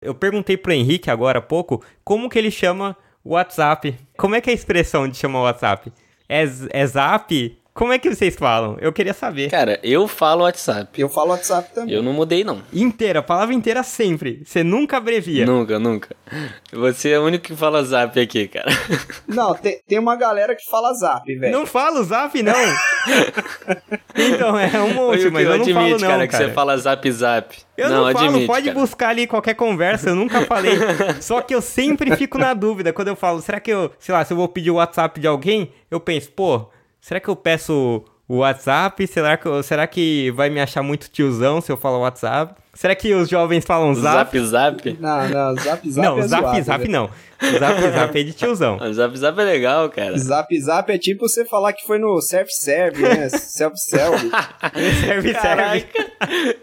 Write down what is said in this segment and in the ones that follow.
Eu perguntei pro Henrique agora há pouco como que ele chama WhatsApp. Como é que é a expressão de chamar WhatsApp? É, é zap? Como é que vocês falam? Eu queria saber. Cara, eu falo WhatsApp. Eu falo WhatsApp também. Eu não mudei, não. Inteira, palavra inteira sempre. Você nunca abrevia. Nunca, nunca. Você é o único que fala zap aqui, cara. Não, tem, tem uma galera que fala zap, velho. Não fala o zap, não. então, é um monte, Eu mas eu não admite, falo não, cara, cara. que você fala zap zap. Eu não, não, falo, admite, pode cara. buscar ali qualquer conversa, eu nunca falei. Só que eu sempre fico na dúvida quando eu falo, será que eu, sei lá, se eu vou pedir o WhatsApp de alguém, eu penso, pô, será que eu peço o WhatsApp? Será que, será que vai me achar muito tiozão se eu falar WhatsApp? Será que os jovens falam zap? Zap zap? Não, não, zap zap não, é zap zoado, zap velho. não. Zap zap é de tiozão. Zap zap é legal, cara. Zap zap é tipo você falar que foi no self-serve, né? Self-serve. serve, serve. Caraca,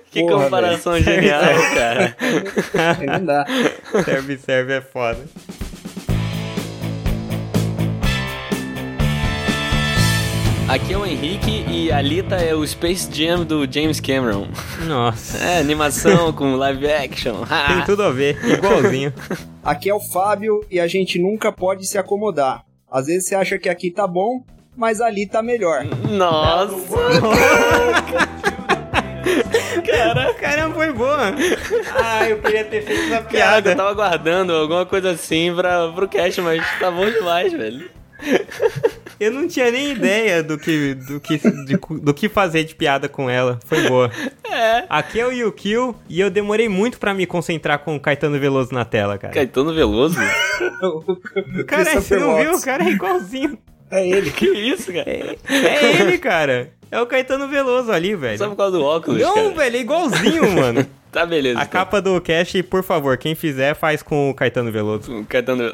que Porra, comparação velho. genial, cara. Não dá. Serve, serve é foda. Aqui é o Henrique e a Lita é o Space Jam do James Cameron. Nossa. É, animação com live action. Tem tudo a ver, igualzinho. Aqui é o Fábio e a gente nunca pode se acomodar. Às vezes você acha que aqui tá bom, mas ali tá melhor. Nossa, Cara, caramba, foi boa. Ah, eu queria ter feito essa piada. Eu tava aguardando alguma coisa assim pra, pro cast, mas tá bom demais, velho. Eu não tinha nem ideia do que, do que, de- do que fazer de piada com ela. Foi boa. É. Aqui é o Yukio e eu demorei muito pra me concentrar com o Caetano Veloso na tela, cara. Caetano Veloso? Cara, Christopher você não viu? O cara é igualzinho. É ele. Que isso, cara? É ele, cara. É o Caetano Veloso ali, velho. Só por causa do óculos, Não, cara. velho, é igualzinho, mano. Tá, beleza. A então. capa do cast, por favor, quem fizer, faz com o Caetano Veloso. O Caetano...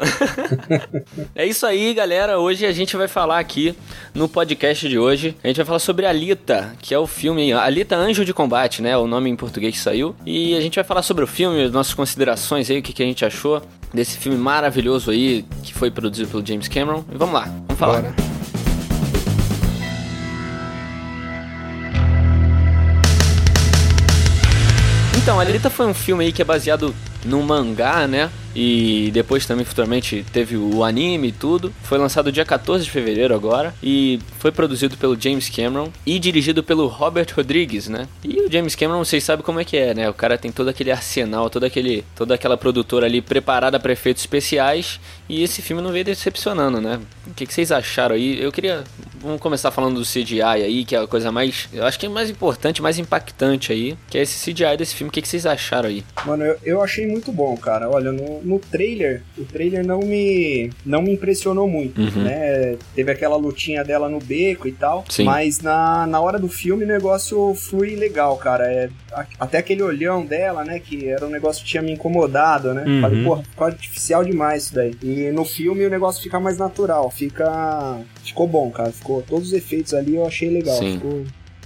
é isso aí, galera. Hoje a gente vai falar aqui no podcast de hoje. A gente vai falar sobre Alita, que é o filme Alita Anjo de Combate, né? O nome em português que saiu. E a gente vai falar sobre o filme, as nossas considerações aí, o que, que a gente achou desse filme maravilhoso aí, que foi produzido pelo James Cameron. E vamos lá, vamos falar. Bora. Então, Alita foi um filme aí que é baseado num mangá, né? E depois também futuramente teve o anime e tudo. Foi lançado dia 14 de fevereiro agora e foi produzido pelo James Cameron e dirigido pelo Robert Rodrigues, né? E o James Cameron, vocês sabem como é que é, né? O cara tem todo aquele arsenal, toda aquele, toda aquela produtora ali preparada para efeitos especiais e esse filme não veio decepcionando, né? O que, que vocês acharam aí? Eu queria vamos começar falando do CGI aí, que é a coisa mais, eu acho que é mais importante, mais impactante aí, que é esse CGI desse filme. O que, que vocês acharam aí? Mano, eu, eu achei muito bom, cara. Olha, no, no trailer, o trailer não me, não me impressionou muito, Uhum. né? Teve aquela lutinha dela no beco e tal. Sim. Mas na, na hora do filme o negócio flui legal, cara. É, a- até aquele olhão dela, né? Que era um negócio que tinha me incomodado, né? Uhum. Falei, porra, ficou artificial demais isso daí. E no filme o negócio fica mais natural, fica. Ficou bom, cara. Ficou. Todos os efeitos ali eu achei legal. Sim. Ficou,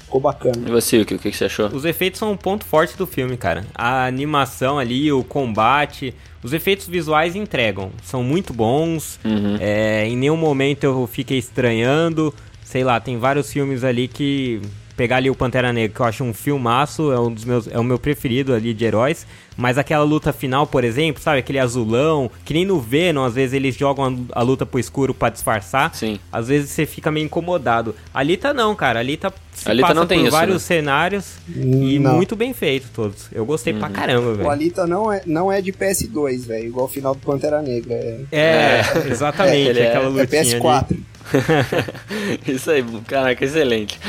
ficou bacana. E você, o que, o que você achou? Os efeitos são um ponto forte do filme, cara. A animação ali, o combate, os efeitos visuais entregam. São muito bons. Uhum. É, em nenhum momento eu fiquei estranhando. Sei lá, tem vários filmes ali que. Pegar ali o Pantera Negra, que eu acho um filmaço, é um dos meus. É o meu preferido ali de heróis. Mas aquela luta final, por exemplo, sabe? Aquele azulão, que nem no Venom, às vezes eles jogam a, a luta pro escuro pra disfarçar. Sim. Às vezes você fica meio incomodado. A Alita não, cara. A Alita se Alita passa não tem por isso, vários né? cenários e Não. muito bem feito todos. Eu gostei Uhum. pra caramba, O velho. Alita não é, não é de PS2, velho. Igual o final do Pantera Negra. É, É, exatamente, ele é- aquela é lutinha ali. PS4. Isso aí, caraca, excelente.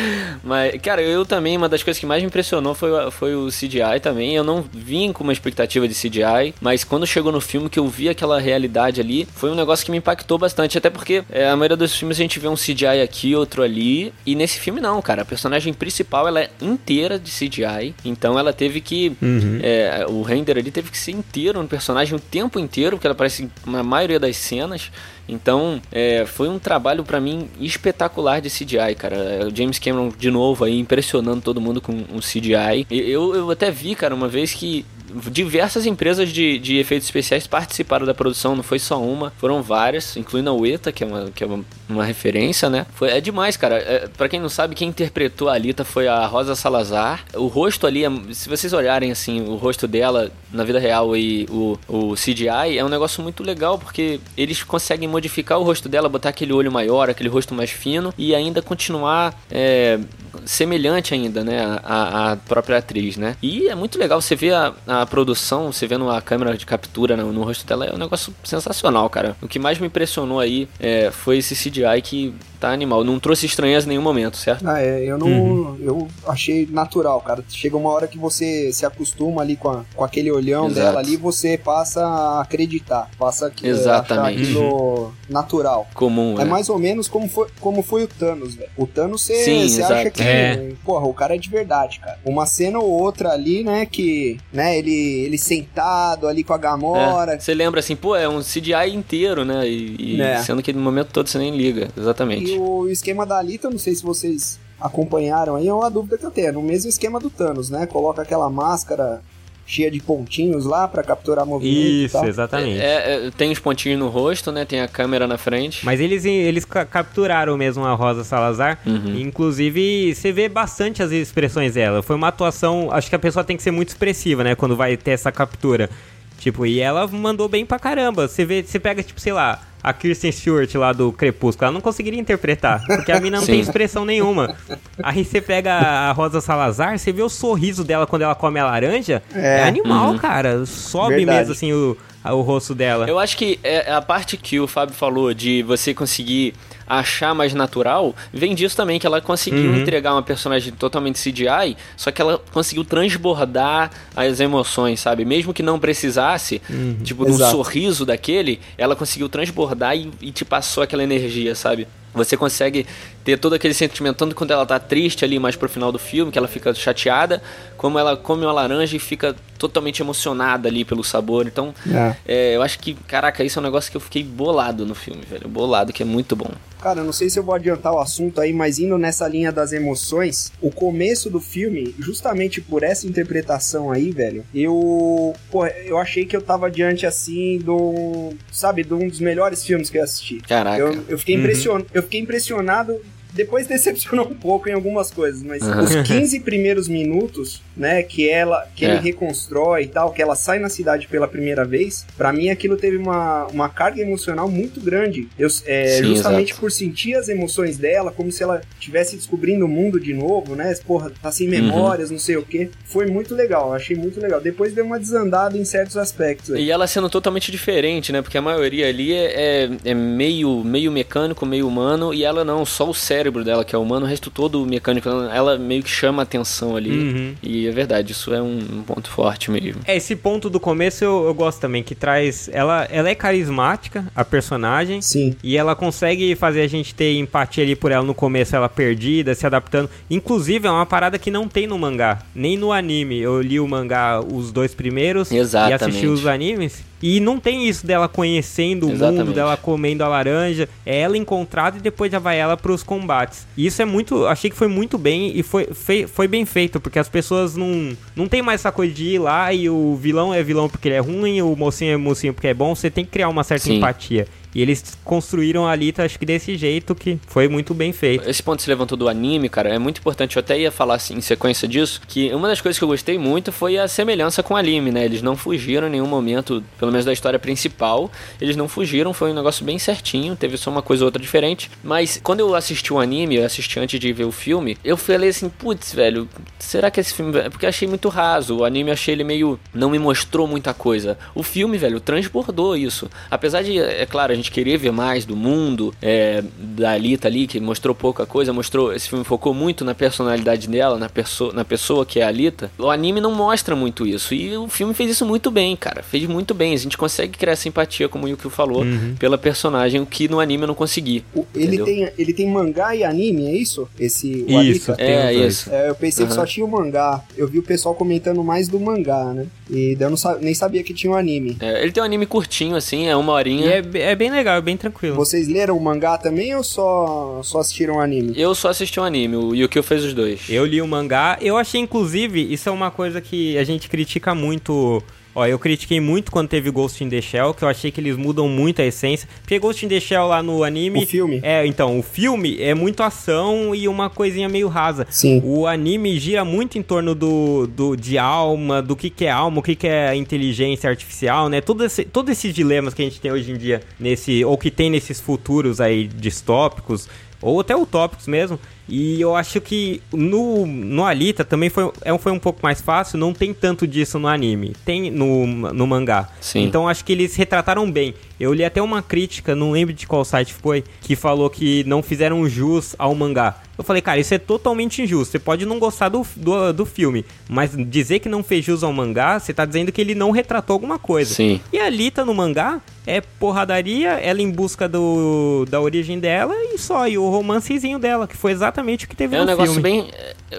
Mas, cara, eu também, uma das coisas que mais me impressionou foi, o- foi o CGI também. Eu não vim com uma expectativa de CGI, mas quando chegou no filme que eu vi aquela realidade ali, foi um negócio que me impactou bastante. Até porque é, a maioria dos filmes a gente vê um CGI aqui, outro ali, e nesse filme não, cara. A personagem principal ela é inteira de CGI, então ela teve que. Uhum. É, o render ali teve que ser inteiro no personagem o tempo inteiro, porque ela aparece na maioria das cenas. Então, é, foi um trabalho pra mim espetacular de CGI, cara. É, O James Cameron, de novo, aí impressionando todo mundo com um CGI. Eu, eu até vi, cara, uma vez que diversas empresas de, de efeitos especiais participaram da produção, não foi só uma, foram várias, incluindo a Ueta, que é uma, que é uma, uma referência, né? Foi, é demais, cara. É, para quem não sabe, quem interpretou a Alita foi a Rosa Salazar. O rosto ali, é, se vocês olharem assim, o rosto dela na vida real e o, o CGI, é um negócio muito legal, porque eles conseguem modificar o rosto dela, botar aquele olho maior, aquele rosto mais fino e ainda continuar é, semelhante ainda, né, a, a, própria atriz, né? E é muito legal você ver a, a produção, você vendo a câmera de captura no, no, rosto dela, é um negócio sensacional, cara. O que mais me impressionou aí é, foi esse CGI que tá animal. Não trouxe estranheza em nenhum momento, certo? Ah, é, eu não. Uhum. Eu achei natural, cara. Chega uma hora que você se acostuma ali com, a, com aquele olhão Exato. dela ali, você passa a acreditar. Passa a Exatamente. aquilo uhum. natural. Comum, é. É mais ou menos como foi, como foi o Thanos, velho. O Thanos você acha que. É. Porra, o cara é de verdade, cara. Uma cena ou outra ali, né, que. Né, ele, ele sentado ali com a Gamora. Você é. lembra assim, pô, é um CGI inteiro, né? E, e é. sendo que no momento todo você nem liga. Exatamente. E o esquema da Alita, não sei se vocês acompanharam aí, é uma dúvida que eu tenho. É no mesmo esquema do Thanos, né? Coloca aquela máscara cheia de pontinhos lá para capturar movimento. Isso, exatamente. É, é, tem os pontinhos no rosto, né? Tem a câmera na frente. Mas eles, eles ca capturaram mesmo a Rosa Salazar. Uhum. Inclusive, você vê bastante as expressões dela. Foi uma atuação. Acho que a pessoa tem que ser muito expressiva, né? Quando vai ter essa captura. Tipo, e ela mandou bem pra caramba. Você vê, você pega, tipo, sei lá, a Kirsten Stewart lá do Crepúsculo, ela não conseguiria interpretar, porque a mina não tem expressão nenhuma. Aí você pega a Rosa Salazar, você vê o sorriso dela quando ela come a laranja, é, é animal, uhum. cara. Sobe Verdade. mesmo assim o, o rosto dela. Eu acho que é a parte que o Fábio falou de você conseguir achar mais natural, vem disso também, que ela conseguiu uhum. entregar uma personagem totalmente CGI, só que ela conseguiu transbordar as emoções, sabe? Mesmo que não precisasse, uhum. tipo, num sorriso daquele, ela conseguiu transbordar e, e te passou aquela energia, sabe? Você consegue ter todo aquele sentimento, tanto quando ela tá triste ali mais pro final do filme, que ela fica chateada, como ela come uma laranja e fica totalmente emocionada ali pelo sabor. Então, é. É, eu acho que, caraca, isso é um negócio que eu fiquei bolado no filme, velho. Bolado, que é muito bom. Cara, não sei se eu vou adiantar o assunto aí, mas indo nessa linha das emoções, o começo do filme, justamente por essa interpretação aí, velho, eu. Pô, eu achei que eu tava diante assim do. Sabe, de um dos melhores filmes que eu assisti. Caraca. Eu, eu fiquei, uhum. impression, eu fiquei impressionado depois decepcionou um pouco em algumas coisas, mas uhum. os 15 primeiros minutos, né, que ela que é. ele reconstrói e tal, que ela sai na cidade pela primeira vez, para mim aquilo teve uma, uma carga emocional muito grande. Eu, é, Sim, justamente exato. por sentir as emoções dela, como se ela estivesse descobrindo o mundo de novo, né? Porra, tá sem memórias, uhum. não sei o que. Foi muito legal, achei muito legal. Depois deu uma desandada em certos aspectos. Aí. E ela sendo totalmente diferente, né? Porque a maioria ali é, é, é meio, meio mecânico, meio humano, e ela não, só o cérebro cérebro dela, que é humano, o resto todo mecânico, ela meio que chama a atenção ali. Uhum. E é verdade, isso é um, ponto forte mesmo. É, esse ponto do começo eu, eu, gosto também, que traz. Ela, ela é carismática, a personagem. Sim. E ela consegue fazer a gente ter empatia ali por ela no começo, ela perdida, se adaptando. Inclusive, é uma parada que não tem no mangá, nem no anime. Eu li o mangá os dois primeiros Exatamente. e assisti os animes. E não tem isso dela conhecendo o Exatamente. mundo, dela comendo a laranja. É ela encontrada e depois já vai ela pros combates. E isso é muito. Achei que foi muito bem e foi, foi, foi bem feito, porque as pessoas não. Não tem mais essa coisa de ir lá e o vilão é vilão porque ele é ruim, o mocinho é mocinho porque é bom. Você tem que criar uma certa Sim. empatia. E eles construíram a Alita, acho que desse jeito que foi muito bem feito. Esse ponto que você levantou do anime, cara, é muito importante. Eu até ia falar assim, em sequência disso, que uma das coisas que eu gostei muito foi a semelhança com o anime, né? Eles não fugiram em nenhum momento, pelo menos da história principal, eles não fugiram, foi um negócio bem certinho, teve só uma coisa ou outra diferente. Mas quando eu assisti o anime, eu assisti antes de ver o filme, eu falei assim, putz, velho, será que esse filme. Porque eu achei muito raso. O anime achei ele meio. não me mostrou muita coisa. O filme, velho, transbordou isso. Apesar de, é claro, gente querer ver mais do mundo, é, da Alita ali, que mostrou pouca coisa, mostrou. Esse filme focou muito na personalidade dela, na, perso na pessoa que é a Alita. O anime não mostra muito isso. E o filme fez isso muito bem, cara. Fez muito bem. A gente consegue criar simpatia, como o Yukio falou, uhum. pela personagem, o que no anime eu não consegui. O, ele, tem, ele tem mangá e anime, é isso? Esse o Isso, Alita? é, isso. É, eu pensei uhum. que só tinha o mangá. Eu vi o pessoal comentando mais do mangá, né? E eu não, nem sabia que tinha um anime. É, ele tem um anime curtinho, assim, é uma horinha. E é, é bem bem legal, é bem tranquilo. Vocês leram o mangá também ou só, só assistiram o anime? Eu só assisti o um anime, o Yukio fez os dois. Eu li o mangá, eu achei inclusive, isso é uma coisa que a gente critica muito Ó, eu critiquei muito quando teve Ghost in the Shell, que eu achei que eles mudam muito a essência. Porque Ghost in the Shell lá no anime. O filme. É, então, o filme é muito ação e uma coisinha meio rasa. Sim. O anime gira muito em torno do, do de alma, do que, que é alma, o que, que é inteligência artificial, né? Todo esse, todos esses dilemas que a gente tem hoje em dia, nesse. ou que tem nesses futuros aí distópicos ou até utópicos mesmo. E eu acho que no, no Alita também foi, é, foi um pouco mais fácil, não tem tanto disso no anime, tem no, no mangá. Sim. Então acho que eles retrataram bem. Eu li até uma crítica, não lembro de qual site foi, que falou que não fizeram jus ao mangá. Eu falei, cara, isso é totalmente injusto. Você pode não gostar do, do, do filme, mas dizer que não fez jus ao mangá, você tá dizendo que ele não retratou alguma coisa. Sim. E a Alita no mangá é porradaria, ela em busca do, da origem dela e só, e o romancezinho dela, que foi exatamente o que teve é no um negócio filme. bem.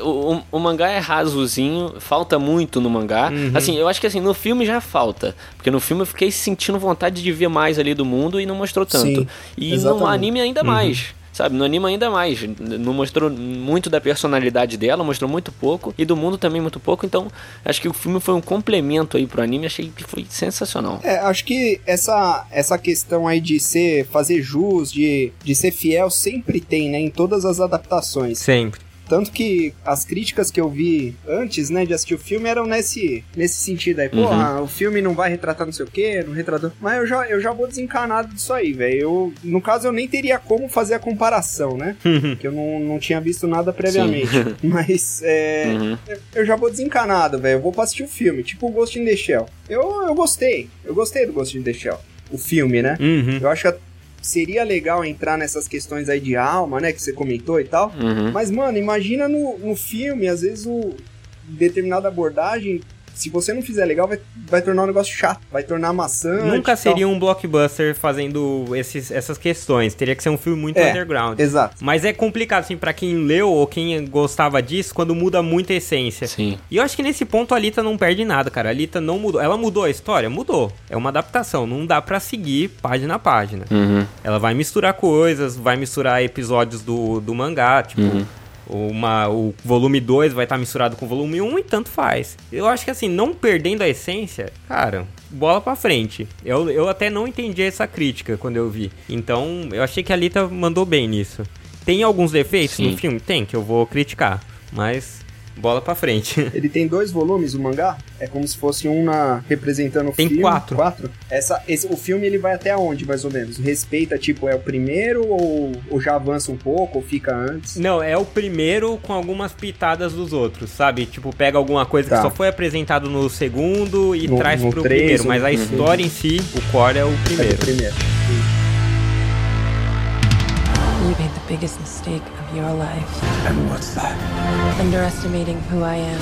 O, o, mangá é rasozinho, falta muito no mangá. Uhum. Assim, eu acho que assim, no filme já falta. Porque no filme eu fiquei sentindo vontade de ver mais ali do mundo e não mostrou tanto. Sim, e exatamente. no anime ainda Uhum. mais. Sabe, no anime ainda mais. Não mostrou muito da personalidade dela, mostrou muito pouco. E do mundo também muito pouco. Então, acho que o filme foi um complemento aí pro anime. Achei que foi sensacional. É, acho que essa, essa questão aí de ser, fazer jus, de, de ser fiel, sempre tem, né? Em todas as adaptações. Sempre. Tanto que as críticas que eu vi antes, né, de assistir o filme eram nesse, nesse sentido aí. Pô, Uhum. ah, o filme não vai retratar não sei o quê, não retratou. Mas eu já, eu já vou desencanado disso aí, velho. Eu, no caso, eu nem teria como fazer a comparação, né? que eu não, não tinha visto nada previamente. Mas, é, Uhum. eu já vou desencanado, velho. Eu vou pra assistir o filme, tipo o Ghost in the Shell. Eu, eu gostei. Eu gostei do Ghost in the Shell. O filme, né? Uhum. Eu acho que seria legal entrar nessas questões aí de alma, né? Que você comentou e tal. Uhum. Mas, mano, imagina no, no filme, às vezes, o determinada abordagem, se você não fizer legal, vai, vai tornar um negócio chato, vai tornar maçante. Nunca e tal. seria um blockbuster fazendo esses, essas questões. Teria que ser um filme muito É, underground. Exato. Mas é complicado, assim, pra quem leu ou quem gostava disso, quando muda muito a essência. Sim. E eu acho que nesse ponto a Alita não perde nada, cara. A Alita não mudou. Ela mudou a história? Mudou. É uma adaptação. Não dá pra seguir página a página. Uhum. Ela vai misturar coisas, vai misturar episódios do, do mangá, tipo. Uhum. Uma, o volume 2 vai estar misturado com o volume 1 e tanto faz. Eu acho que assim, não perdendo a essência, cara, bola pra frente. Eu, eu até não entendi essa crítica quando eu vi. Então, eu achei que a Alita mandou bem nisso. Tem alguns defeitos Sim. no filme? Tem, que eu vou criticar. Mas, bola pra frente. Ele tem dois volumes, o mangá. É como se fosse um na, representando o Tem filme. quatro. Quatro? Essa, esse, o filme ele vai até onde, mais ou menos? Respeita, tipo, é o primeiro ou, ou já avança um pouco, ou fica antes? Não, é o primeiro com algumas pitadas dos outros, sabe? Tipo, pega alguma coisa Tá. que só foi apresentado no segundo e No- traz no pro três, primeiro. Mas no- a Uhum. história em si, o core é o É primeiro. o primeiro. You made the biggest mistake of your life, And what's that? underestimating who I am.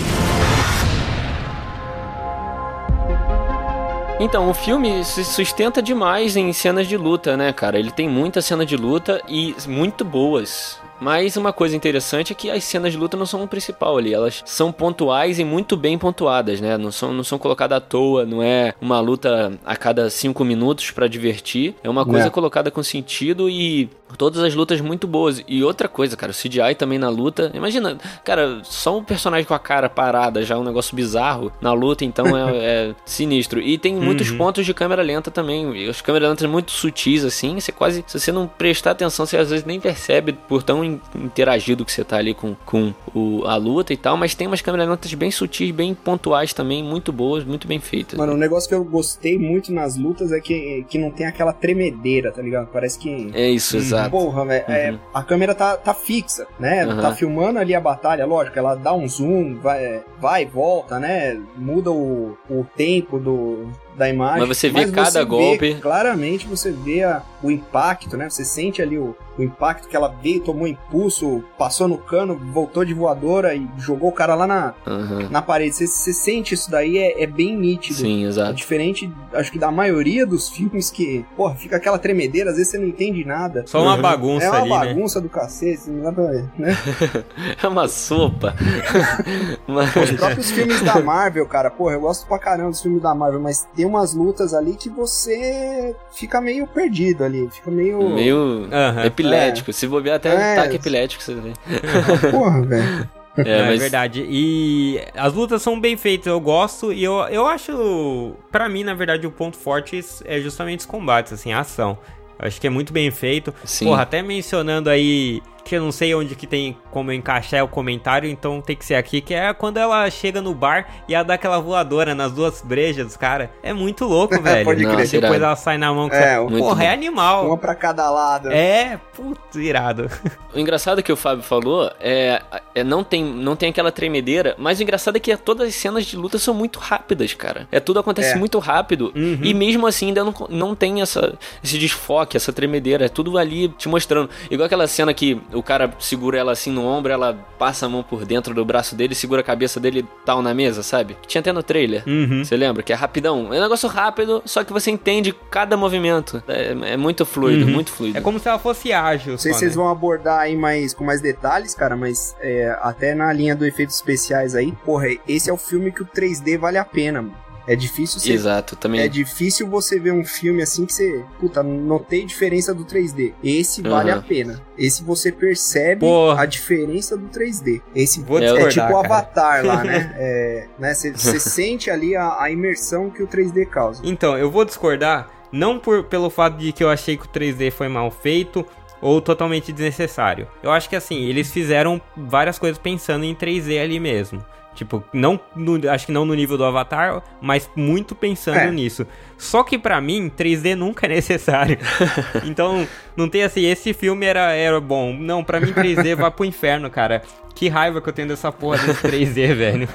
Então, o filme se sustenta demais em cenas de luta, né, cara? Ele tem muita cena de luta e muito boas. Mas uma coisa interessante é que as cenas de luta não são o principal ali, elas são pontuais e muito bem pontuadas, né? Não são, não são colocadas à toa, não é uma luta a cada cinco minutos pra divertir. É uma coisa Né. colocada com sentido e todas as lutas muito boas. E outra coisa, cara, o CGI também na luta. Imagina, cara, só um personagem com a cara parada já é um negócio bizarro na luta, então é, é sinistro. E tem muitos pontos de câmera lenta também. E as câmeras lentas muito sutis, assim. Você quase, se você não prestar atenção, você às vezes nem percebe por tão interagido que você tá ali com, com o, a luta e tal. Mas tem umas câmeras lentas bem sutis, bem pontuais também, muito boas, muito bem feitas. Mano, um negócio que eu gostei muito nas lutas é que, que não tem aquela tremedeira, tá ligado? Parece que. É isso, exato. Porra, velho, é, Uhum. a câmera tá, tá fixa, né? Uhum. Tá filmando ali a batalha, lógico, ela dá um zoom, vai, vai e volta, né? Muda o, o tempo do, da imagem. Mas você vê cada golpe. claramente você vê a- o impacto, né? Você sente ali o, o impacto que ela veio, tomou impulso, passou no cano, voltou de voadora e jogou o cara lá na, Uhum. na parede. Você, você sente isso daí, é, é bem nítido. Sim, É exato. diferente, acho que da maioria dos filmes que, porra, fica aquela tremedeira, às vezes você não entende nada. Só uma bagunça é uma ali, né? bagunça do cacete, não dá pra ver, né? É uma sopa. Mas- Os próprios filmes da Marvel, cara, porra, eu gosto pra caramba dos filmes da Marvel, mas tem umas lutas ali que você fica meio perdido ali. Fica meio. Meio Aham. Epilético. Se bobear até É. ataque epilético, você vê. Porra, velho. É, é mas verdade. E as lutas são bem feitas, eu gosto. E eu, eu acho. Pra mim, na verdade, o ponto forte é justamente os combates, assim, a ação. Eu acho que é muito bem feito. Sim. Porra, até mencionando aí. Que eu não sei onde que tem como encaixar o comentário, então tem que ser aqui, que é quando ela chega no bar e ela dá aquela voadora nas duas brejas dos caras. É muito louco, velho. Pode crer. Depois Irado. ela sai na mão. com É, muito Porra, é animal. Uma pra cada lado. É, putz, irado. O engraçado que o Fábio falou é, é não tem não tem aquela tremedeira, mas o engraçado é que todas as cenas de luta são muito rápidas, cara. É tudo acontece É. muito rápido Uhum. e mesmo assim ainda não, não tem essa esse desfoque, essa tremedeira, é tudo ali te mostrando. Igual aquela cena que o cara segura ela assim no ombro, ela passa a mão por dentro do braço dele, segura a cabeça dele e tal na mesa, sabe? Tinha até no trailer. Uhum. Você lembra? Que é rapidão. É um negócio rápido, só que você entende cada movimento. É, é muito fluido, Uhum. muito fluido. É como se ela fosse ágil. Não sei se vocês vão abordar aí mais, com mais detalhes, cara, mas é, até na linha do efeitos especiais aí, porra, esse é o filme que o 3D vale a pena, mano. É difícil você Exato, também. É difícil você ver um filme assim que você, puta, notei diferença do 3D. Esse vale a pena. Esse você percebe Porra. a diferença do 3D. Esse Vou é discordar, tipo o. Avatar lá, né? É, né? Você você sente ali a, a imersão que o 3D causa. Então, eu vou discordar, não por, pelo fato de que eu achei que o 3D foi mal feito ou totalmente desnecessário. Eu acho que assim, eles fizeram várias coisas pensando em 3D ali mesmo. Tipo, não no- acho que não no nível do Avatar, mas muito pensando É. nisso. Só que pra mim, 3D nunca é necessário. então, não tem assim, esse filme era, era bom. Não, pra mim 3D vai pro inferno, cara. Que raiva que eu tenho dessa porra desse 3D, velho.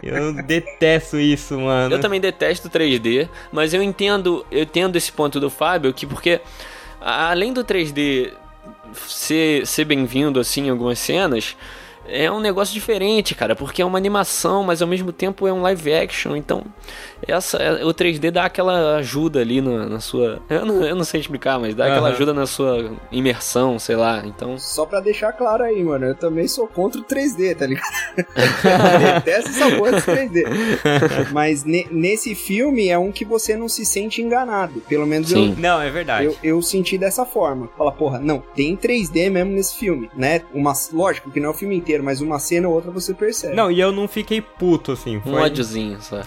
Eu detesto isso, mano. Eu também detesto 3D, mas eu entendo, eu entendo esse ponto do Fábio, que porque além do 3D ser, ser bem-vindo assim em algumas cenas, é um negócio diferente, cara, porque é uma animação, mas ao mesmo tempo é um live action, então essa é- o 3D dá aquela ajuda ali na, na sua, eu não, eu não sei explicar, mas dá aquela Aham. ajuda na sua imersão, sei lá. Então, Só pra deixar claro aí, mano, eu também sou contra o 3D, tá ligado? Detesto essa porra desse 3D. Mas ne- nesse filme é um que você não se sente enganado. Pelo menos eu, Sim. Não, é verdade. Eu, eu senti dessa forma. Fala, porra, não, tem 3D mesmo nesse filme, né? Uma, lógico que não é o filme inteiro, mas uma cena ou outra você percebe. Não, e eu não fiquei puto, assim. Um Foi... ódiozinho só.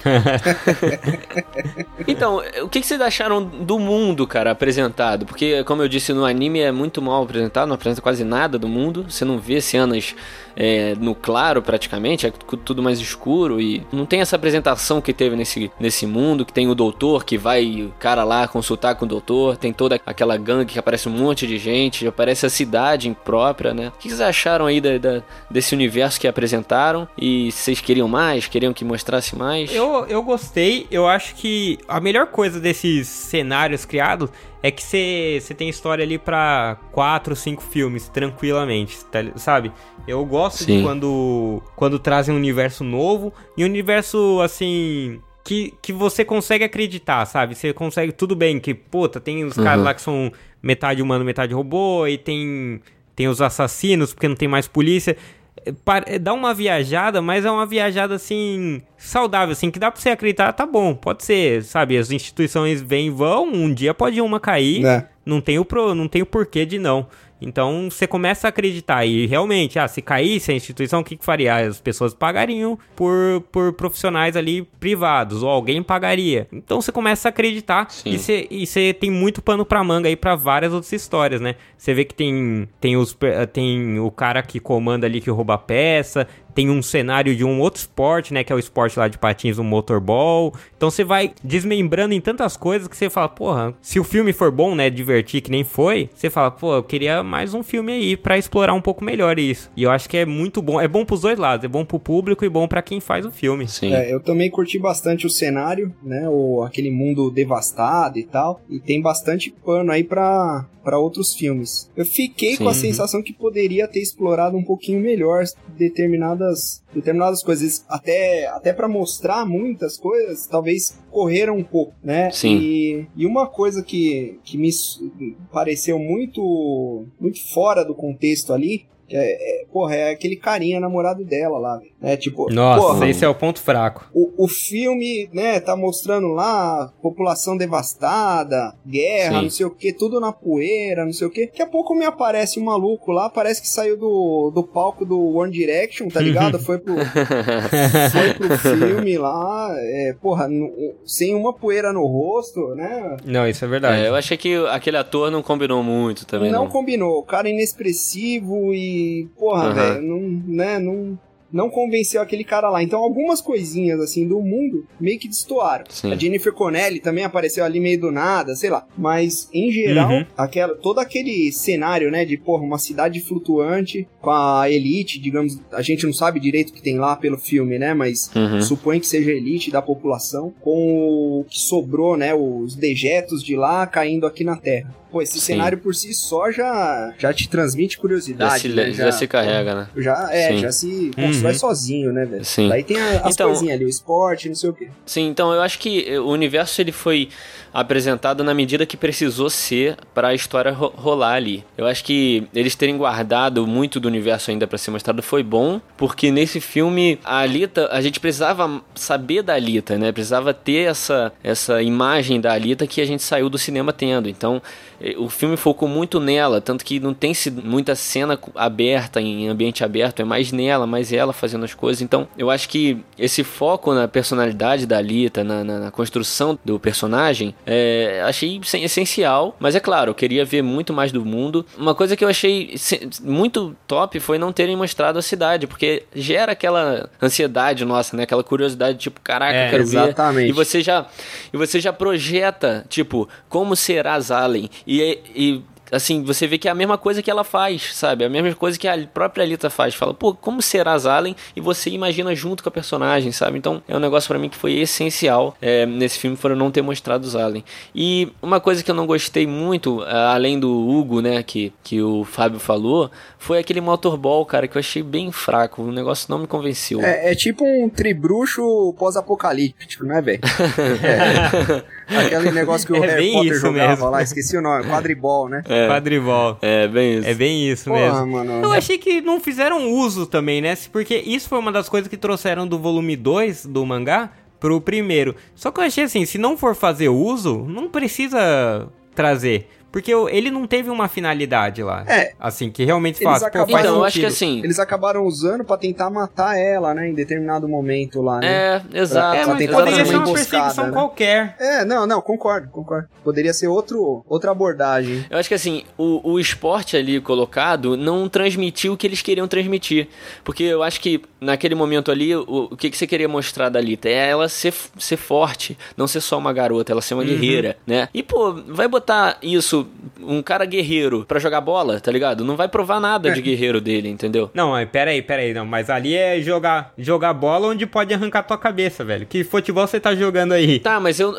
então, o que que vocês acharam do mundo, cara, apresentado? Porque, como eu disse, no anime é muito mal apresentado, não apresenta quase nada do mundo. Você não vê cenas é, no claro, praticamente, é tu- tudo mais escuro e não tem essa apresentação que teve nesse, nesse mundo, que tem o doutor que vai, o cara lá consultar com o doutor, tem toda aquela gangue que aparece um monte de gente, aparece a cidade própria, né? O que vocês acharam aí da- da- desse universo que apresentaram? E vocês queriam mais? Queriam que mostrasse mais? Eu, eu gostei, eu acho que a melhor coisa desses cenários criados é que você tem história ali pra quatro, cinco filmes, tranquilamente, tá sabe? Eu gosto Sim. de quando, quando trazem um universo novo e um universo, assim, que, que você consegue acreditar, sabe? Você consegue, tudo bem, que, puta, tem os caras Uhum. lá que são metade humano, metade robô, e tem, tem os assassinos, porque não tem mais polícia. É, é, Dá uma viajada, mas é uma viajada assim, saudável, assim, que dá pra você acreditar, tá bom, pode ser, sabe? As instituições vêm e vão, um dia pode uma cair, Né? não tem o, pro, não tem o porquê de não. Então você começa a acreditar e realmente, ah, se caísse a instituição, o que, que faria? As pessoas pagariam por, por profissionais ali privados, ou alguém pagaria. Então você começa a acreditar Sim. e você tem muito pano pra manga aí pra várias outras histórias, né? Você vê que tem, tem, os, pe- tem o cara que comanda ali que rouba a peça, tem um cenário de um outro esporte, né? Que é o esporte lá de patins, o motorball. Então você vai desmembrando em tantas coisas que você fala, porra, se o filme for bom, né? Divertir que nem foi, você fala, pô, eu queria mais um filme aí pra explorar um pouco melhor isso. E eu acho que é muito bom. É bom pros dois lados, é bom pro público e bom pra quem faz o filme. Sim. É, eu também curti bastante o cenário, né? O, aquele mundo devastado e tal. E tem bastante pano aí pra, pra outros filmes. Eu fiquei com a Sim. sensação que poderia ter explorado um pouquinho melhor determinadas, determinadas coisas. Até, até para mostrar muitas coisas, talvez correram um pouco, né? Sim. E, e uma coisa que, que me pareceu muito, muito fora do contexto ali É, é, porra, é aquele carinha namorado dela lá, velho. É tipo. Nossa, porra, esse é o ponto fraco. o, o filme, né, tá mostrando lá população devastada, guerra, Sim. não sei o que, tudo na poeira, não sei o que. Daqui a pouco me aparece um maluco lá, parece que saiu do, do palco do One Direction, tá ligado? Foi pro, foi pro filme lá, é, porra, no- sem uma poeira no rosto, né? Não, isso é verdade. É, eu achei que aquele ator não combinou muito também. não Não, combinou. O cara é inexpressivo e, porra, Aham. velho, não, né, não, não convenceu aquele cara lá. Então, algumas coisinhas, assim, do mundo meio que destoaram. Sim. A Jennifer Connelly também apareceu ali meio do nada, sei lá. Mas, em geral, Uhum. aquela, todo aquele cenário, né, de, porra, uma cidade flutuante com a elite, digamos, a gente não sabe direito o que tem lá pelo filme, né, mas Uhum. supõe que seja a elite da população, com o que sobrou, né, os dejetos de lá caindo aqui na Terra. Pô, esse Sim. cenário por si só já, já te transmite curiosidade. Já se, né? já se carrega, né? Já, é, Sim. já se constrói Uhum. sozinho, né, velho? Sim. Daí tem a- as Então- coisinhas ali, o esporte, não sei o quê. Sim, então eu acho que eh, o universo ele foi apresentado na medida que precisou ser para a história ro- rolar ali. Eu acho que eles terem guardado muito do universo ainda para ser mostrado foi bom, porque nesse filme a Alita, a gente precisava saber da Alita, né? Precisava ter essa essa imagem da Alita que a gente saiu do cinema tendo. Então, o filme focou muito nela, tanto que não tem muita cena aberta em ambiente aberto, é mais nela, mais ela fazendo as coisas. Então, eu acho que esse foco na personalidade da Alita, na, na- na construção do personagem, é, achei sen- essencial. Mas é claro, eu queria ver muito mais do mundo. Uma coisa que eu achei muito top foi não terem mostrado a cidade, porque gera aquela ansiedade nossa, né? Aquela curiosidade, tipo, caraca, É, eu quero ver. exatamente. E você já e você já projeta, tipo, como será Zalen? E, e assim, você vê que é a mesma coisa que ela faz, sabe? A mesma coisa que a própria Alita faz. Fala, pô, como será Zalen? E você imagina junto com a personagem, sabe? Então, é um negócio pra mim que foi essencial é, nesse filme, foram não ter mostrado Zalen. E uma coisa que eu não gostei muito, a- além do Hugo, né, que, que o Fábio falou, foi aquele motorball, cara, que eu achei bem fraco. O negócio não me convenceu. É, é tipo um tribruxo pós-apocalíptico, né, velho? É. Aquele negócio que o É Harry Potter isso jogava mesmo. lá, esqueci o nome, quadribol, né? Quadribol. É, bem isso. É bem isso Porra, mesmo. mano. Eu achei que não fizeram uso também, né? Porque isso foi uma das coisas que trouxeram do volume 2 do mangá pro primeiro. Só que eu achei assim, se não for fazer uso, não precisa trazer. Porque ele não teve uma finalidade lá. É. Assim, que realmente faz. Pô, faz Então, eu acho que sentido. assim. Eles acabaram usando pra tentar matar ela, né, em determinado momento lá, né? É, exato. É, Pra tentar poderia fazer ser uma perseguição né? qualquer. É, não, não, concordo, concordo. Poderia ser outro, outra abordagem. Eu acho que assim, o, o esporte ali colocado não transmitiu o que eles queriam transmitir. Porque eu acho que naquele momento ali, o, o que, que você queria mostrar da Lita? É ela ser, ser forte, não ser só uma garota, ela ser uma guerreira, né? E, pô, vai botar isso, um cara guerreiro, pra jogar bola, tá ligado? Não vai provar nada de guerreiro dele, entendeu? Não, pera aí, pera aí, não. Mas ali é jogar, jogar bola onde pode arrancar tua cabeça, velho. Que futebol você tá jogando aí? Tá, mas eu,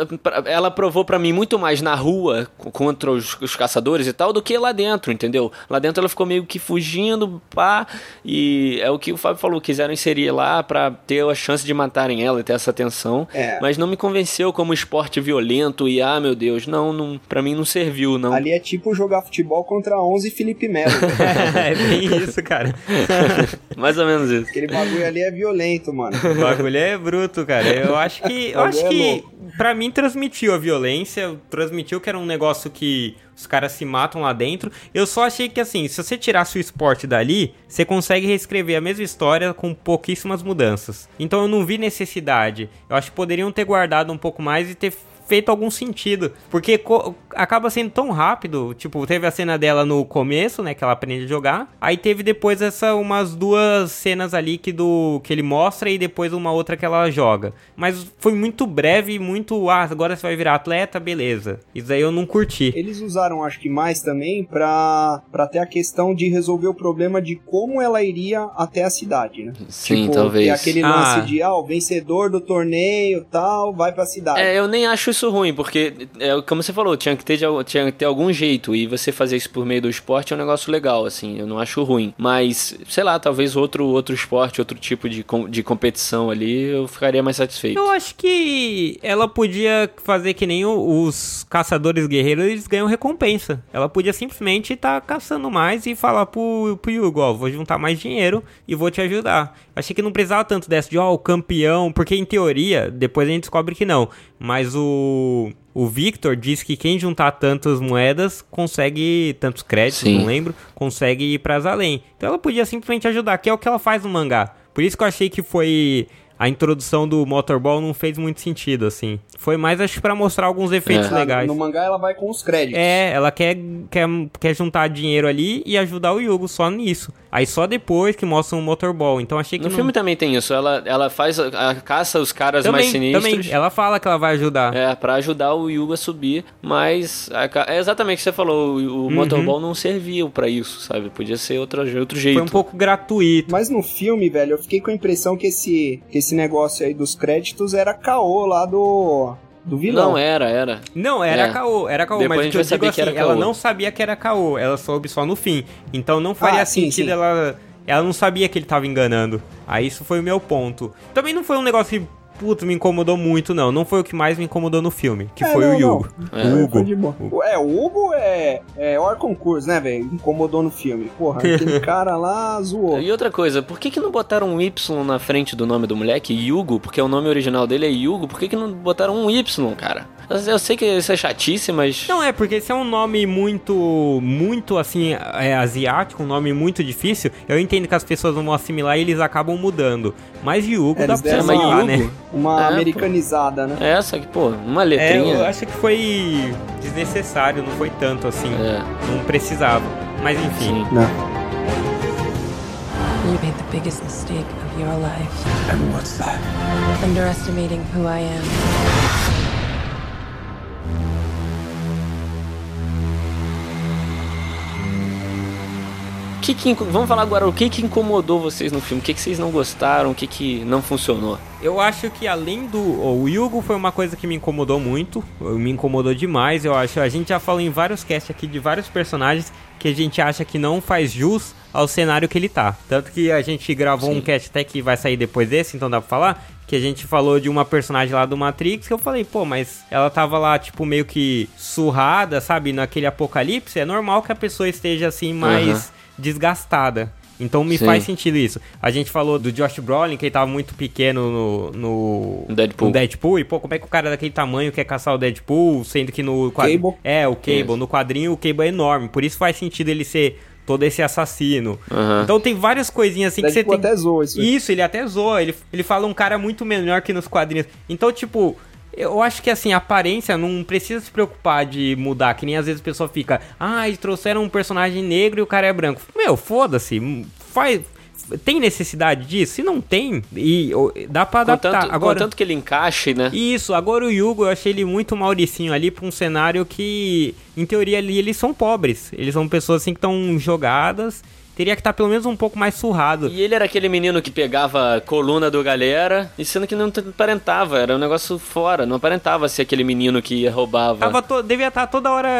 ela provou pra mim muito mais na rua co- contra os, os caçadores e tal do que lá dentro, entendeu? Lá dentro ela ficou meio que fugindo, pá, e é o que o Fábio falou, quiseram inserir lá pra ter a chance de matarem ela e ter essa atenção, É. mas não me convenceu como esporte violento e ah, meu Deus, não, não para mim não serviu, não. Ali é tipo jogar futebol contra 11 Felipe Melo. é bem isso, cara. Mais ou menos isso. Aquele bagulho ali é violento, mano. O bagulho é bruto, cara. Eu acho que. Eu O acho é que. Pra mim transmitiu a violência, transmitiu que era um negócio que os caras se matam lá dentro. Eu só achei que assim, se você tirasse o esporte dali, você consegue reescrever a mesma história com pouquíssimas mudanças. Então eu não vi necessidade. Eu acho que poderiam ter guardado um pouco mais e ter feito algum sentido. Porque acaba sendo tão rápido. Tipo, teve a cena dela no começo, né? Que ela aprende a jogar. Aí teve depois essa umas duas cenas ali que do que ele mostra e depois uma outra que ela joga. Mas foi muito breve e muito. Ah, agora você vai virar atleta, beleza. Isso aí eu não curti. Eles usaram, acho que mais também, pra, pra ter a questão de resolver o problema de como ela iria até a cidade, né? Sim, tipo, talvez. ter aquele Ah. lance de, ah, o vencedor do torneio tal, vai pra cidade. É, eu nem acho isso ruim, porque, é, como você falou, tinha que, ter, tinha que ter algum jeito, e você fazer isso por meio do esporte é um negócio legal, assim, eu não acho ruim. Mas, sei lá, talvez outro, outro esporte, outro tipo de, de competição ali, eu ficaria mais satisfeito. Eu acho que ela podia fazer que nem os caçadores guerreiros, eles ganham recompensa. Ela podia simplesmente estar tá caçando mais e falar pro, pro Hugo, ó, vou juntar mais dinheiro e vou te ajudar. Achei que não precisava tanto dessa de, ó, o campeão, porque em teoria, depois a gente descobre que não. Mas o, o Victor diz que quem juntar tantas moedas consegue, tantos créditos, Sim. não lembro, consegue ir para além. Então ela podia simplesmente ajudar, que é o que ela faz no mangá. Por isso que eu achei que foi a introdução do Motorball não fez muito sentido, assim. Foi mais, acho, para mostrar alguns efeitos é. legais. No mangá ela vai com os créditos. É, ela quer, quer, quer juntar dinheiro ali e ajudar o Yugo só nisso. Aí só depois que mostra um motorball. Então achei que. No não... filme também tem isso. Ela, ela faz a, a caça os caras também, mais sinistros. Também. Ela fala que ela vai ajudar. É, pra ajudar o Yugo a subir. Mas a, é exatamente o que você falou. O, o uhum. motorball não serviu para isso, sabe? Podia ser outro, outro jeito. Foi um pouco gratuito. Mas no filme, velho, eu fiquei com a impressão que esse, que esse negócio aí dos créditos era caô lá do do vilão. Não, era, era. Não, era é. caô, era caô, Depois mas a gente eu digo assim, ela não sabia que era caô, ela soube só no fim. Então não faria ah, sentido sim, sim. ela ela não sabia que ele tava enganando. Aí isso foi o meu ponto. Também não foi um negócio que puta, me incomodou muito, não. Não foi o que mais me incomodou no filme, que é, foi não, o Hugo. É. O Hugo. É, o Hugo é, é concurso, né, velho? Incomodou no filme. Porra, aquele cara lá zoou. E outra coisa, por que que não botaram um Y na frente do nome do moleque? Hugo, porque o nome original dele é Hugo. Por que que não botaram um Y, cara? Eu sei que isso é chatice, mas... Não, é, porque esse é um nome muito, muito, assim, é, asiático, um nome muito difícil. Eu entendo que as pessoas não vão assimilar e eles acabam mudando. Mas Hugo é, dá pra você né? Uma é, americanizada, né? É, só que, pô, uma letrinha. É, eu acho que foi desnecessário, não foi tanto assim. É. Não precisava. Mas enfim. Sim. Não. You made the biggest mistake of your life. And what's that? Underestimating who I am. Que, que vamos falar agora o que, que incomodou vocês no filme? O que, que vocês não gostaram? O que, que não funcionou? Eu acho que além do. O Hugo foi uma coisa que me incomodou muito. Me incomodou demais. Eu acho. A gente já falou em vários casts aqui de vários personagens que a gente acha que não faz jus ao cenário que ele tá. Tanto que a gente gravou Sim. um cast até que vai sair depois desse, então dá pra falar. Que a gente falou de uma personagem lá do Matrix, que eu falei, pô, mas ela tava lá, tipo, meio que surrada, sabe? Naquele apocalipse. É normal que a pessoa esteja assim, mais. Uhum desgastada. Então me Sim. faz sentido isso. A gente falou do Josh Brolin, que ele tava muito pequeno no, no, Deadpool. no Deadpool. E, pô, como é que o cara daquele tamanho quer caçar o Deadpool, sendo que no quadrinho... Cable. É, o Cable. Yes. No quadrinho o Cable é enorme. Por isso faz sentido ele ser todo esse assassino. Uhum. Então tem várias coisinhas assim Deadpool que você tem... até zoa isso. Isso, ele até zoa. Ele, ele fala um cara muito menor que nos quadrinhos. Então, tipo... Eu acho que assim, a aparência não precisa se preocupar de mudar, que nem às vezes a pessoa fica, ah, eles trouxeram um personagem negro e o cara é branco. Meu, foda-se, faz, tem necessidade disso? Se não tem, e dá pra adaptar. Contanto, agora, contanto que ele encaixe, né? Isso, agora o Yugo, eu achei ele muito mauricinho ali pra um cenário que, em teoria, ali eles são pobres. Eles são pessoas assim que estão jogadas teria que estar tá pelo menos um pouco mais surrado. E ele era aquele menino que pegava coluna do galera, e sendo que não aparentava, era um negócio fora, não aparentava ser aquele menino que roubava. Tava devia estar tá toda hora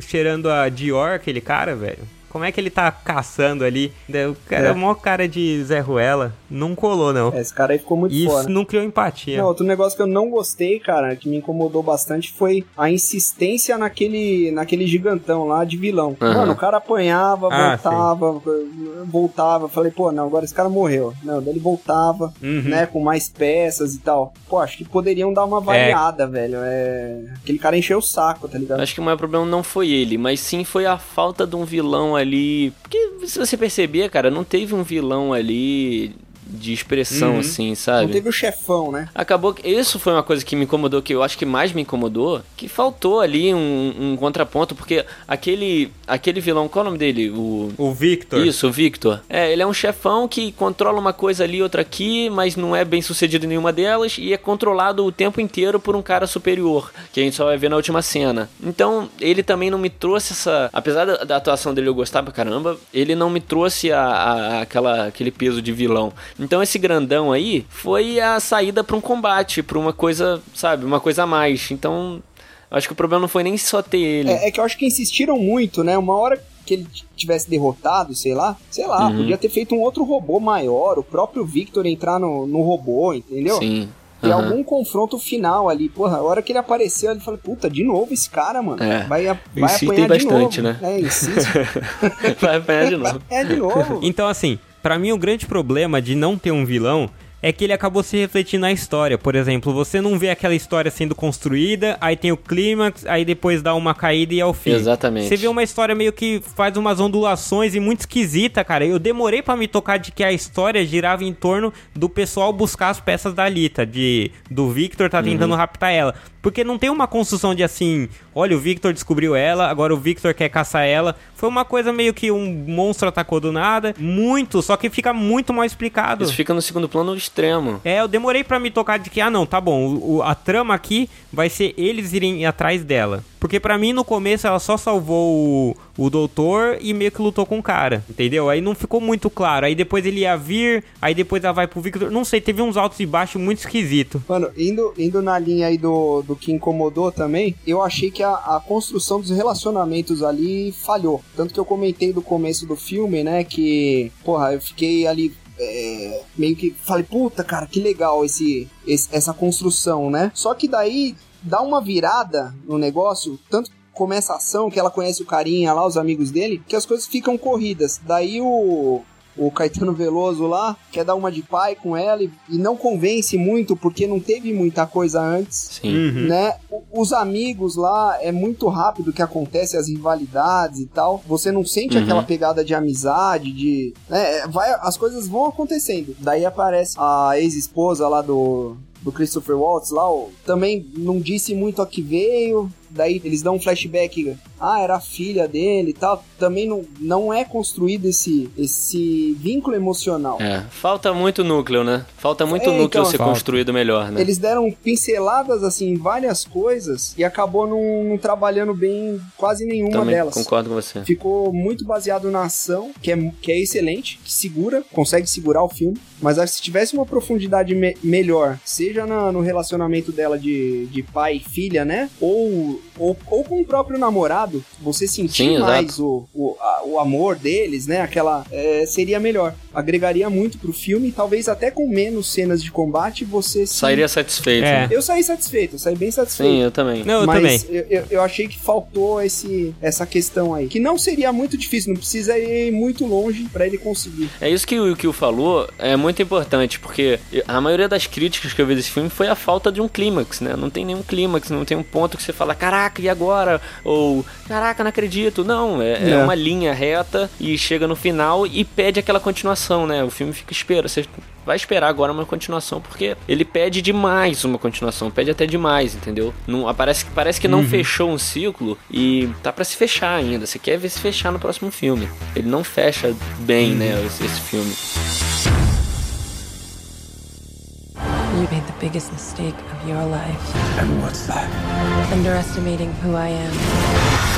cheirando a Dior, aquele cara, velho. Como é que ele tá caçando ali? O cara é, o maior cara de Zé Ruela. Não colou, não. É, esse cara aí ficou muito Isso fora. não criou empatia. Não, outro negócio que eu não gostei, cara, que me incomodou bastante foi a insistência naquele, naquele gigantão lá de vilão. Uhum. Mano, o cara apanhava, ah, voltava, sim. voltava. Falei, pô, não, agora esse cara morreu. Não, daí ele voltava, uhum. né, com mais peças e tal. Pô, acho que poderiam dar uma variada, é. velho. É... Aquele cara encheu o saco, tá ligado? Acho que o maior problema não foi ele, mas sim foi a falta de um vilão ali. Porque se você perceber, cara, não teve um vilão ali de expressão, uhum. assim, sabe? Não teve o chefão, né? Acabou que. Isso foi uma coisa que me incomodou, que eu acho que mais me incomodou, que faltou ali um, um contraponto, porque aquele. aquele vilão, qual é o nome dele? O. O Victor. Isso, o Victor. É, ele é um chefão que controla uma coisa ali, outra aqui, mas não é bem sucedido em nenhuma delas, e é controlado o tempo inteiro por um cara superior, que a gente só vai ver na última cena. Então, ele também não me trouxe essa. Apesar da, da atuação dele eu gostar pra caramba, ele não me trouxe a, a, aquela, aquele peso de vilão Então esse grandão aí foi a saída para um combate, para uma coisa, sabe, uma coisa a mais. Então, acho que o problema não foi nem só ter ele. É, é que eu acho que insistiram muito, né? Uma hora que ele tivesse derrotado, sei lá, sei lá, Uhum. podia ter feito um outro robô maior, o próprio Victor entrar no, no robô, entendeu? Sim. Ter Aham. algum confronto final ali. Porra, a hora que ele apareceu, ele falou, puta, de novo esse cara, mano. É. Vai, vai Insistem apanhar bastante, de novo. né? É, insiste. Vai apanhar de novo. é de novo. Então, assim, pra mim o grande problema de não ter um vilão é que ele acabou se refletindo na história. Por exemplo, você não vê aquela história sendo construída, aí tem o clímax, aí depois dá uma caída e é o fim. Exatamente. Você vê uma história meio que faz umas ondulações e muito esquisita, cara. Eu demorei pra me tocar de que a história girava em torno do pessoal buscar as peças da Alita, de do Victor tá tentando raptar ela. Porque não tem uma construção de assim, olha, o Victor descobriu ela, agora o Victor quer caçar ela. Foi uma coisa meio que um monstro atacou do nada. Muito, só que fica muito mal explicado. Isso fica no segundo plano extremo. É, eu demorei pra me tocar de que, ah não, tá bom, o, o- a trama aqui vai ser eles irem atrás dela. Porque pra mim no começo ela só salvou o, o doutor e meio que lutou com o cara, entendeu? Aí não ficou muito claro. Aí depois ele ia vir, aí depois ela vai pro Victor. Não sei, teve uns altos e baixos muito esquisito. Mano, indo, indo na linha aí do, do que incomodou também, eu achei que a, a construção dos relacionamentos ali falhou. Tanto que eu comentei do começo do filme, né, que, porra, eu fiquei ali é, meio que falei, puta, cara, que legal esse, esse- essa construção, né? Só que daí dá uma virada no negócio, tanto começa a ação, que ela conhece o carinha lá, os amigos dele, que as coisas ficam corridas. Daí o, o Caetano Veloso lá quer dar uma de pai com ela e, e não convence muito porque não teve muita coisa antes. Sim. Uhum. Né? O- Os amigos lá é muito rápido que acontece as rivalidades e tal. Você não sente Uhum. aquela pegada de amizade, de, né? Vai, as coisas vão acontecendo. Daí aparece a ex-esposa lá do do Christopher Waltz lá, ó, também não disse muito a que veio. Daí eles dão um flashback, ah, era a filha dele e tal. Também não, não é construído esse, esse vínculo emocional. É, falta muito núcleo, né? Falta muito É, núcleo então, ser falta. construído melhor, né? Eles deram pinceladas assim em várias coisas e acabou não, não trabalhando bem quase nenhuma Também delas. concordo com você. Ficou muito baseado na ação, que é, que é excelente, que segura, consegue segurar o filme. Mas acho que se tivesse uma profundidade me- melhor, seja na- no relacionamento dela de, de pai e filha, né? Ou, ou, ou com o próprio namorado, você sentir Sim, mais o, o, a- o amor deles, né? Aquela. é, seria melhor. Agregaria muito pro filme, talvez até com menos cenas de combate você se- Sairia satisfeito. É. né? Eu saí satisfeito, eu saí bem satisfeito. Sim, eu também. Não, eu Mas também. eu, eu, eu achei que faltou esse, essa questão aí. Que não seria muito difícil, não precisa ir muito longe pra ele conseguir. É isso que o que o falou é muito importante, porque a maioria das críticas que eu vi desse filme foi a falta de um clímax, né? Não tem nenhum clímax, não tem um ponto que você fala, caraca, e agora? Ou, caraca, não acredito. Não, é, é É. uma linha reta e chega no final e pede aquela continuação, né? O filme fica espera, você vai esperar agora uma continuação, porque ele pede demais uma continuação, pede até demais, entendeu? Não, parece, parece que não fechou um ciclo e tá pra se fechar ainda. Você quer ver se fechar no próximo filme. Ele não fecha bem, né, esse, esse filme. You made the biggest mistake of your life, And what's that? underestimating who I am.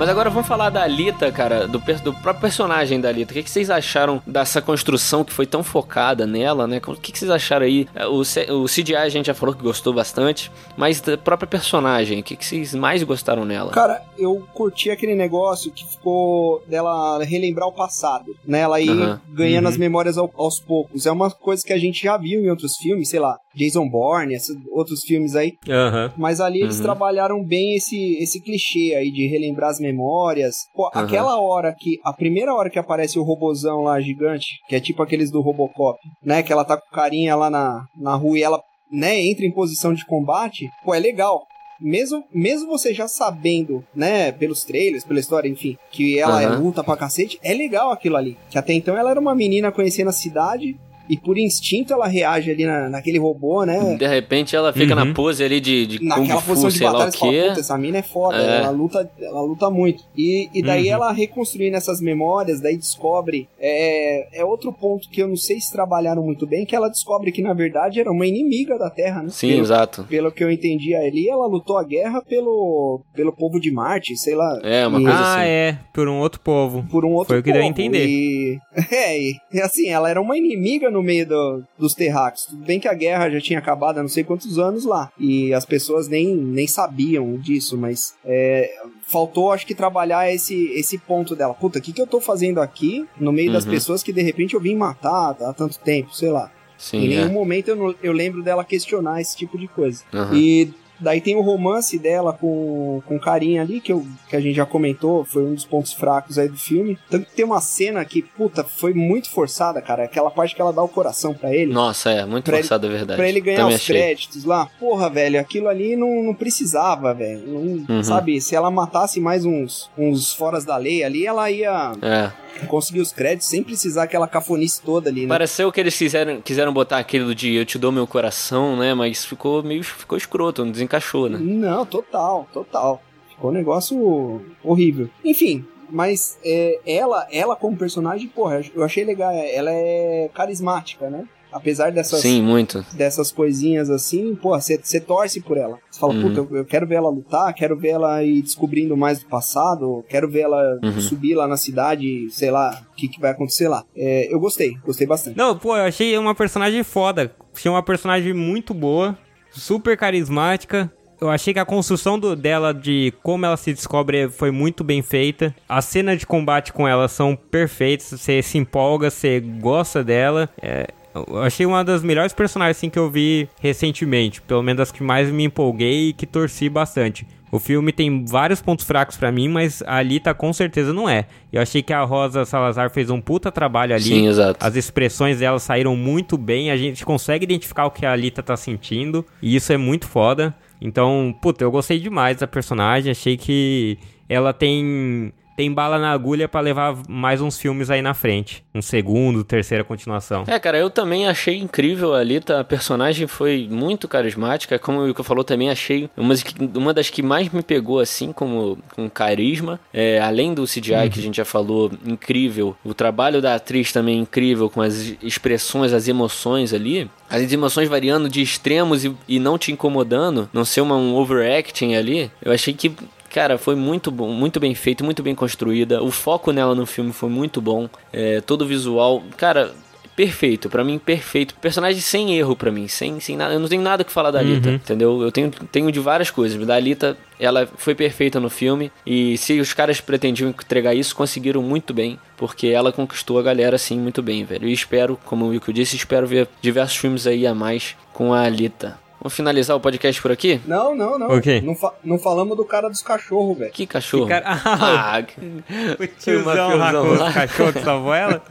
Mas agora vamos falar da Alita, cara, do, do próprio personagem da Alita. O que, que vocês acharam dessa construção que foi tão focada nela, né? O que, que vocês acharam aí? É, O, o CGI a gente já falou que gostou bastante, mas da própria personagem, o que, que vocês mais gostaram nela? Cara, eu curti aquele negócio que ficou dela relembrar o passado, né? Ela ir Aham. ganhando Uhum. as memórias ao- aos poucos. É uma coisa que a gente já viu em outros filmes, sei lá, Jason Bourne, esses outros filmes aí. Aham. Mas ali eles Uhum. trabalharam bem esse, esse clichê aí de relembrar as memórias. Pô, Aham. aquela hora que. A primeira hora que aparece o robozão lá gigante, que é tipo aqueles do Robocop, né? Que ela tá com o carinha lá na, na rua e ela, né, entra em posição de combate. Pô, é legal. Mesmo, mesmo você já sabendo, né, pelos trailers, pela história, enfim, que ela é Aham. luta pra cacete, é legal aquilo ali. Que até então ela era uma menina conhecendo a cidade e por instinto ela reage ali na, naquele robô, né? De repente ela fica Uhum. na pose ali de, de Naquela Kung posição Fu, de sei lá batalha, o fala, quê. puta, essa mina é foda, É. ela, luta, ela luta muito. E, e daí Uhum. ela reconstruindo essas memórias, daí descobre. É, é outro ponto que eu não sei se trabalharam muito bem, que ela descobre que na verdade era uma inimiga da Terra, né? Sim, pelo, exato. pelo que eu entendi ali, ela lutou a guerra pelo, pelo povo de Marte, sei lá. É, uma E- coisa ah, assim. é, por um outro povo. por um outro Foi o que deu a povo. entender. E, é, e assim, ela era uma inimiga no meio do- dos terráqueos. Tudo bem que a guerra já tinha acabado há não sei quantos anos lá. E as pessoas nem, nem sabiam disso, mas é, faltou, acho que, trabalhar esse, esse ponto dela. Puta, o que, que eu tô fazendo aqui no meio das Uhum. pessoas que de repente eu vim matar há tanto tempo, sei lá. em Sim, nenhum é. momento eu, eu lembro dela questionar esse tipo de coisa. Aham. E daí tem o romance dela com, com o carinha ali, que, eu, que a gente já comentou, foi um dos pontos fracos aí do filme. Tanto que tem uma cena que, puta, foi muito forçada, cara. Aquela parte que ela dá o coração pra ele. Nossa, é, muito forçado, é verdade. Pra ele ganhar Também os achei. créditos lá. Porra, velho, aquilo ali não, não precisava, velho. Não- Uhum. Sabe, se ela matasse mais uns, uns foras da lei ali, ela ia É. conseguir os créditos sem precisar aquela cafonice toda ali, né? Pareceu que eles quiseram, quiseram botar aquilo de eu te dou meu coração, né? Mas ficou meio ficou escroto, não desencaixou, né? Não, total, total. Ficou um negócio horrível. Enfim, mas é, ela, ela como personagem, porra, eu achei legal. Ela é carismática, né? Apesar dessas, Sim, muito. dessas coisinhas assim, porra, você torce por ela. Você fala, Uhum. puta, eu, eu quero ver ela lutar, quero ver ela ir descobrindo mais do passado, quero ver ela Uhum. subir lá na cidade, sei lá, o que, que vai acontecer lá. É, eu gostei, gostei bastante. Não, pô, eu achei uma personagem foda. Achei uma personagem muito boa, super carismática. Eu achei que a construção do- dela, de como ela se descobre, foi muito bem feita. As cenas de combate com ela são perfeitas. Você se empolga, você gosta dela. É, eu achei uma das melhores personagens assim, que eu vi recentemente. Pelo menos as que mais me empolguei e que torci bastante. O filme tem vários pontos fracos pra mim, mas a Alita com certeza não é. Eu achei que a Rosa Salazar fez um puta trabalho ali. Sim, exato. As expressões dela saíram muito bem, a gente consegue identificar o que a Alita tá sentindo, e isso é muito foda. Então, puta, eu gostei demais da personagem, achei que ela tem tem bala na agulha pra levar mais uns filmes aí na frente, um segundo, terceira continuação. É, cara, eu também achei incrível a Alita. A personagem foi muito carismática. Como o Yuka falou, também achei uma, das que- uma das que mais me pegou, assim, como com carisma. É, além do CGI, que a gente já falou, incrível. O trabalho da atriz também incrível, com as expressões, as emoções ali. As emoções variando de extremos e, e não te incomodando. Não ser uma, um overacting ali. Eu achei que Cara, foi muito bom, muito bem feito, muito bem construída. O foco nela no filme foi muito bom. É, todo o visual, cara, perfeito. Pra mim, perfeito. Personagem sem erro pra mim, sem, sem nada. Eu não tenho nada que falar da Alita, entendeu? Eu tenho, tenho de várias coisas. Da Alita, ela foi perfeita no filme. E se os caras pretendiam entregar isso, conseguiram muito bem. Porque ela conquistou a galera, assim, muito bem, velho. E espero, como o Wilco disse, espero ver diversos filmes aí a mais com a Alita. Vamos finalizar o podcast por aqui? Não, não, não. Ok. Não, fa- não falamos do cara dos cachorros, velho. Que cachorro. Que cara- Ah, que- O tiozão os cachorros que salvou ela?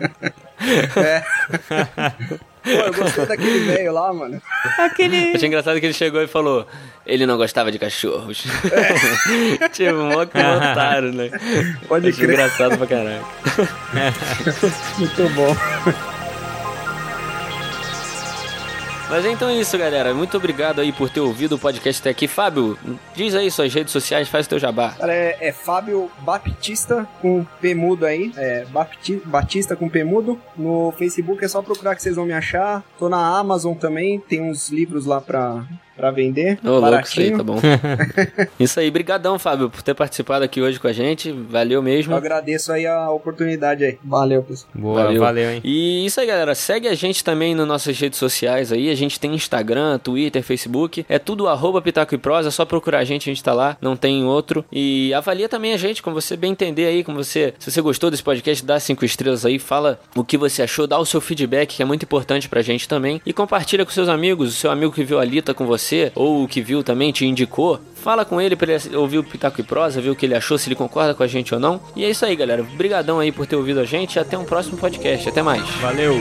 Pô, eu gostei daquele velho lá, mano. Aquele... Achei engraçado que ele chegou e falou: ele não gostava de cachorros. tipo, mó que otário, né? Pode Achei crer. engraçado pra caralho. Muito bom. Mas então é isso, galera. Muito obrigado aí por ter ouvido o podcast até aqui. Fábio, diz aí suas redes sociais, faz teu jabá. É, é Fábio Baptista com P mudo aí. É Batista com P mudo. No Facebook é só procurar que vocês vão me achar. Tô na Amazon também, tem uns livros lá pra, pra vender. Ô, louco, isso aí, baratinho. tá bom. isso aí, brigadão, Fábio, por ter participado aqui hoje com a gente. Valeu mesmo. Eu agradeço aí a oportunidade aí. Valeu, pessoal. Boa, Valeu. valeu, hein? E isso aí, galera. Segue a gente também nas nossas redes sociais aí. A gente tem Instagram, Twitter, Facebook. É tudo arroba Pitaco e Prosa. É só procurar a gente, a gente tá lá. Não tem outro. E avalia também a gente, como você bem entender aí. Como você, se você gostou desse podcast, dá cinco estrelas aí. Fala o que você achou, dá o seu feedback, que é muito importante pra gente também. E compartilha com seus amigos. O seu amigo que viu a Lita com você, ou o que viu também, te indicou. Fala com ele pra ele ouvir o Pitaco e Prosa, ver o que ele achou, se ele concorda com a gente ou não. E é isso aí, galera. Obrigadão aí por ter ouvido a gente. Até um próximo podcast. Até mais. Valeu.